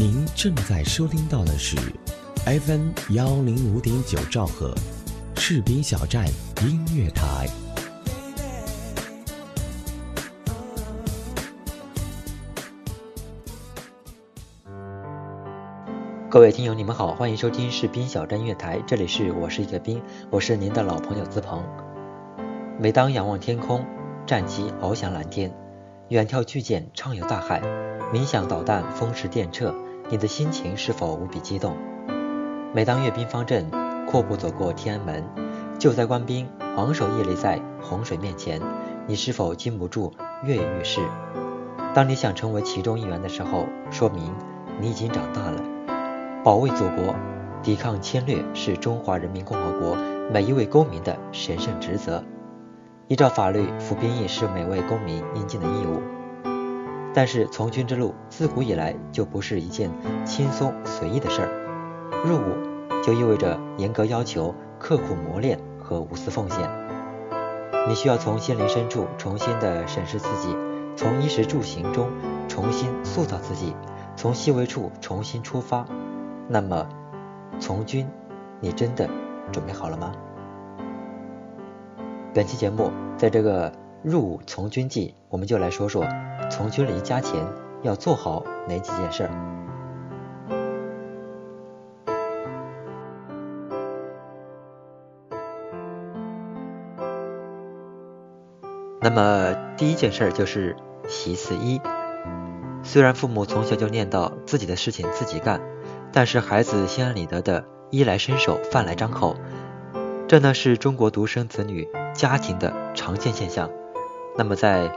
您正在收听到的是 FM 幺零五点九兆赫，士兵小站音乐台。各位听友，你们好，欢迎收听士兵小站音乐台，这里是我是一个兵，我是您的老朋友资鹏。每当仰望天空，战机翱翔蓝天，远眺巨舰畅游大海，冥想导弹风驰电掣，你的心情是否无比激动？每当阅兵方阵，阔步走过天安门，救灾官兵昂首屹立在洪水面前，你是否禁不住跃跃欲试？当你想成为其中一员的时候，说明你已经长大了。保卫祖国、抵抗侵略是中华人民共和国每一位公民的神圣职责。依照法律，服兵役是每位公民应尽的义务。但是从军之路自古以来就不是一件轻松随意的事儿。入伍就意味着严格要求、刻苦磨练和无私奉献。你需要从心灵深处重新的审视自己，从衣食住行中重新塑造自己，从细微处重新出发。那么，从军，你真的准备好了吗？本期节目，在这个入伍从军季，我们就来说说从军离家前要做好哪几件事儿。那么，第一件事就是习四一。虽然父母从小就念叨自己的事情自己干。但是孩子心安理得的衣来伸手饭来张口，这呢是中国独生子女家庭的常见现象。那么在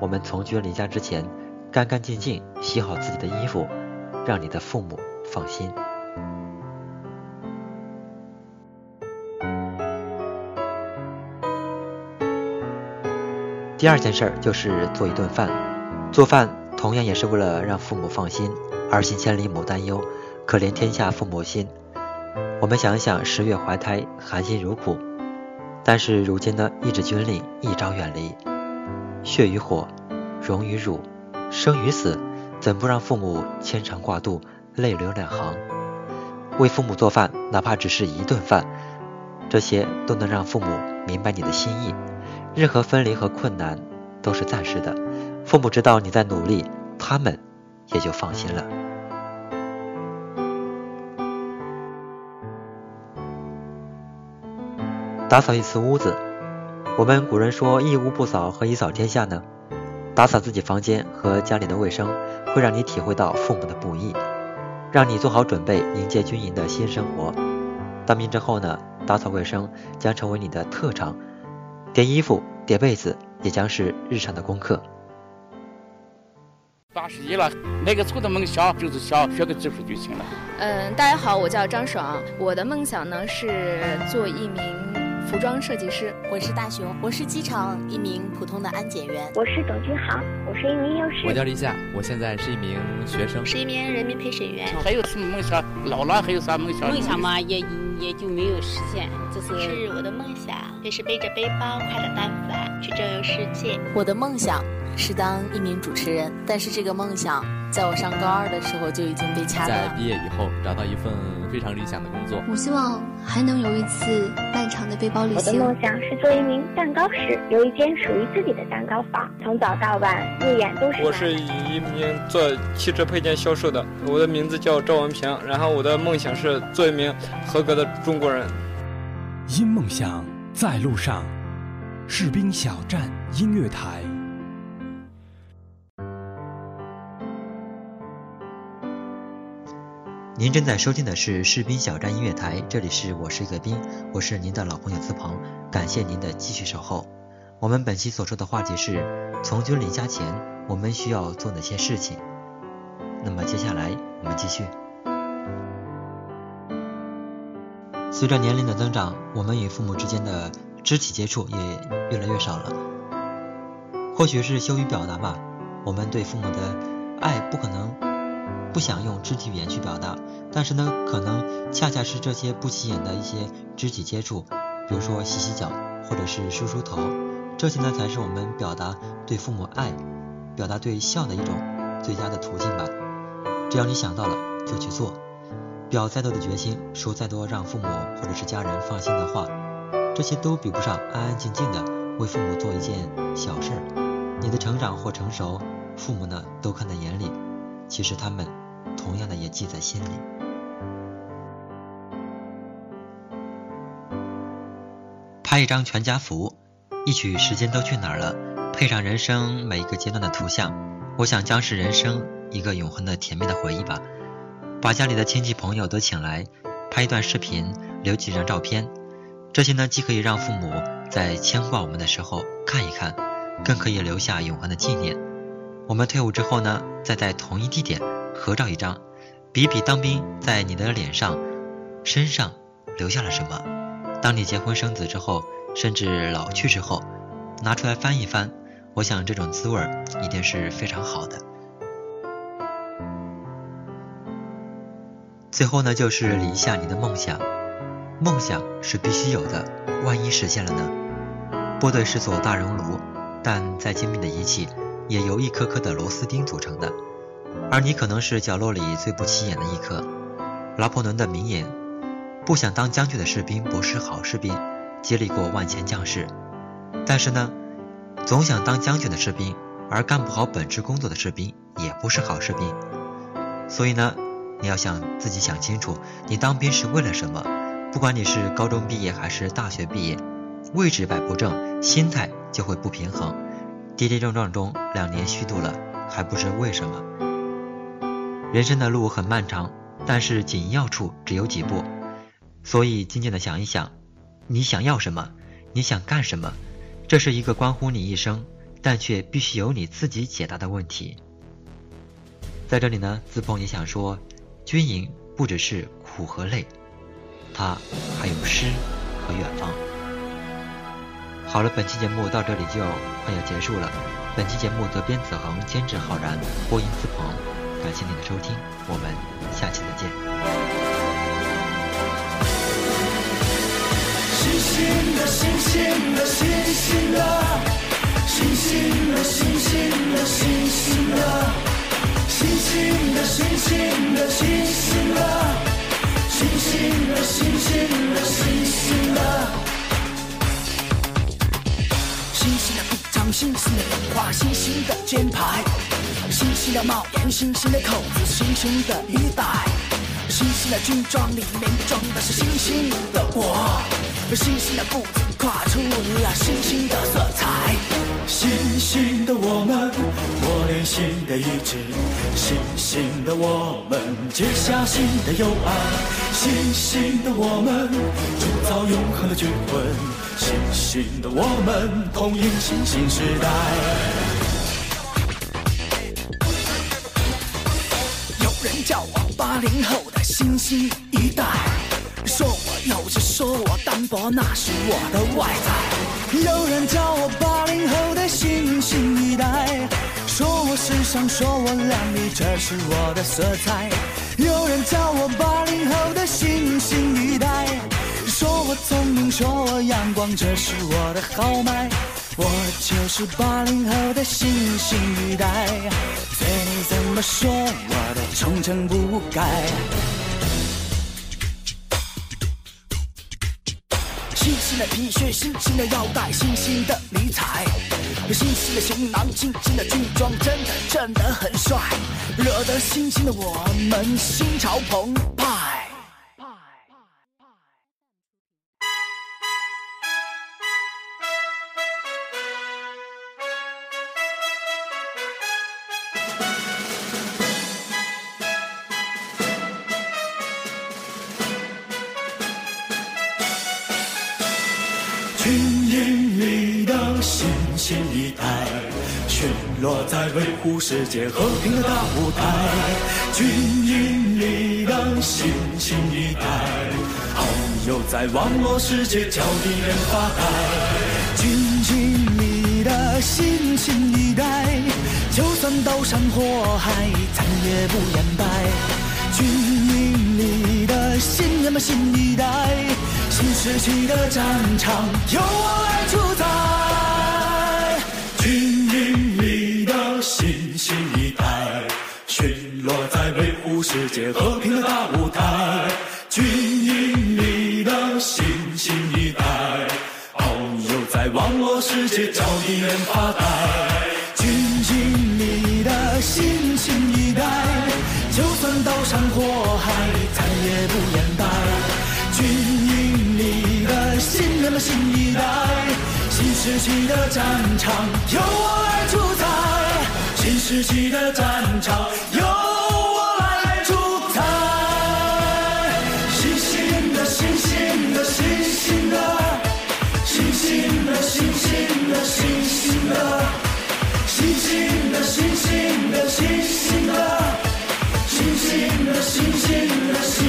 我们从军离家之前，干干净净洗好自己的衣服，让你的父母放心。第二件事儿就是做一顿饭，做饭同样也是为了让父母放心，儿行千里母担忧。可怜天下父母心，我们想想，十月怀胎，含辛茹苦，但是如今呢，一纸军令，一朝远离，血与火，荣与辱，生与死，怎不让父母牵肠挂肚，泪流两行？为父母做饭，哪怕只是一顿饭，这些都能让父母明白你的心意。任何分离和困难都是暂时的，父母知道你在努力，他们也就放心了。打扫一次屋子，我们古人说一屋不扫何以扫天下呢？打扫自己房间和家里的卫生，会让你体会到父母的不易，让你做好准备迎接军营的新生活。当兵之后呢，打扫卫生将成为你的特长，叠衣服、叠被子也将是日常的功课。八十一了，那个错的梦想就是想学个技术就行了。嗯，大家好，我叫张爽，我的梦想呢是做一名。服装设计师，我是大熊，我是机场一名普通的安检员。我是董军航，我是一名幼师。我叫李夏，我现在是一名学生，是一名人民陪审员。还有什么梦想？老了还有啥梦想？梦想嘛，也也就没有实现。这是是我的梦想，就是背着背包，快乐单反，去周游世界。我的梦想是当一名主持人，但是这个梦想。在我上高二的时候就已经被掐断了。在毕业以后找到一份非常理想的工作。我希望还能有一次漫长的背包旅行。我的梦想是做一名蛋糕师，有一间属于自己的蛋糕房，从早到晚入眼都是。我是一名做汽车配件销售的，我的名字叫赵文平，然后我的梦想是做一名合格的中国人。因梦想在路上，士兵小站音乐台。您正在收听的是士兵小站音乐台，这里是我是一个兵，我是您的老朋友思鹏，感谢您的继续守候。我们本期所说的话题是从军离家前，我们需要做哪些事情？那么接下来我们继续。随着年龄的增长，我们与父母之间的肢体接触也越来越少了。或许是羞于表达吧，我们对父母的爱不可能。不想用肢体语言去表达，但是呢，可能恰恰是这些不起眼的一些肢体接触，比如说洗洗脚或者是梳梳头，这些呢才是我们表达对父母爱、表达对孝的一种最佳的途径吧。只要你想到了就去做，表再多的决心，说再多让父母或者是家人放心的话，这些都比不上安安静静的为父母做一件小事儿。你的成长或成熟，父母呢都看在眼里，其实他们同样的也记在心里。拍一张全家福，一曲《时间都去哪儿了》，配上人生每一个阶段的图像，我想将是人生一个永恒的甜蜜的回忆吧。把家里的亲戚朋友都请来，拍一段视频，留几张照片。这些呢，既可以让父母在牵挂我们的时候看一看，更可以留下永恒的纪念。我们退伍之后呢，再在同一地点合照一张，比比当兵在你的脸上、身上留下了什么。当你结婚生子之后，甚至老去之后，拿出来翻一翻，我想这种滋味一定是非常好的。最后呢，就是理一下你的梦想。梦想是必须有的，万一实现了呢？部队是座大熔炉，但再精密的仪器也由一颗颗的螺丝钉组成的，而你可能是角落里最不起眼的一颗。拿破仑的名言。不想当将军的士兵不是好士兵，激励过万千将士。但是呢，总想当将军的士兵而干不好本职工作的士兵也不是好士兵。所以呢，你要想自己想清楚，你当兵是为了什么？不管你是高中毕业还是大学毕业，位置摆不正，心态就会不平衡。跌跌撞撞中两年虚度了，还不知为什么？人生的路很漫长，但是紧要处只有几步。所以，静静的想一想，你想要什么？你想干什么？这是一个关乎你一生，但却必须由你自己解答的问题。在这里呢，子鹏也想说，军营不只是苦和累，它还有诗和远方。好了，本期节目到这里就快要结束了。本期节目责编子恒，监制浩然，播音子鹏。感谢您的收听，我们下期再见。星星的星星的星星的，星星的星星的星星的，星星的星星的星星的，星星的肩牌，星星的帽檐，星星的扣子，星星的衣带，星星的军装里面装的是星星的我。星星的步子跨出了星星的意志，星星的我们结下新的友爱，星星的我们铸造永恒的军魂，星星的我们统领新兴时代。有人叫我八零后的新星一代。说我幼稚，说我单薄，那是我的外在。有人叫我八零后的新星一代，说我时尚，说我靓丽，这是我的色彩。有人叫我八零后的新星一代，说我聪明，说我阳光，这是我的豪迈。我就是八零后的新星一代，随你怎么说，我都忠诚不改。新新的皮靴，新新的腰带，新新的迷彩新新的行囊，新新的军装，真的真的很帅，惹得新兴的我们心潮澎湃。军营里新星一代，群落在维护世界和平的大舞台。军营里的新星一代，朋友在网络世界教敌人发呆。军营里的新星一代，就算刀山火海，咱也不言败。军营里的新人们新一代。新时期的战场由我来主世界和平的大舞台。军营里的新新一代，朋友在网络世界找敌人发呆。军营里的新新一代，就算刀山火海，咱也不言败。军营里的新人们新一代，新世纪的战场由我来主宰，新世纪的战场由星星的星星的星星的星星的星星的星星的星星的星星的星。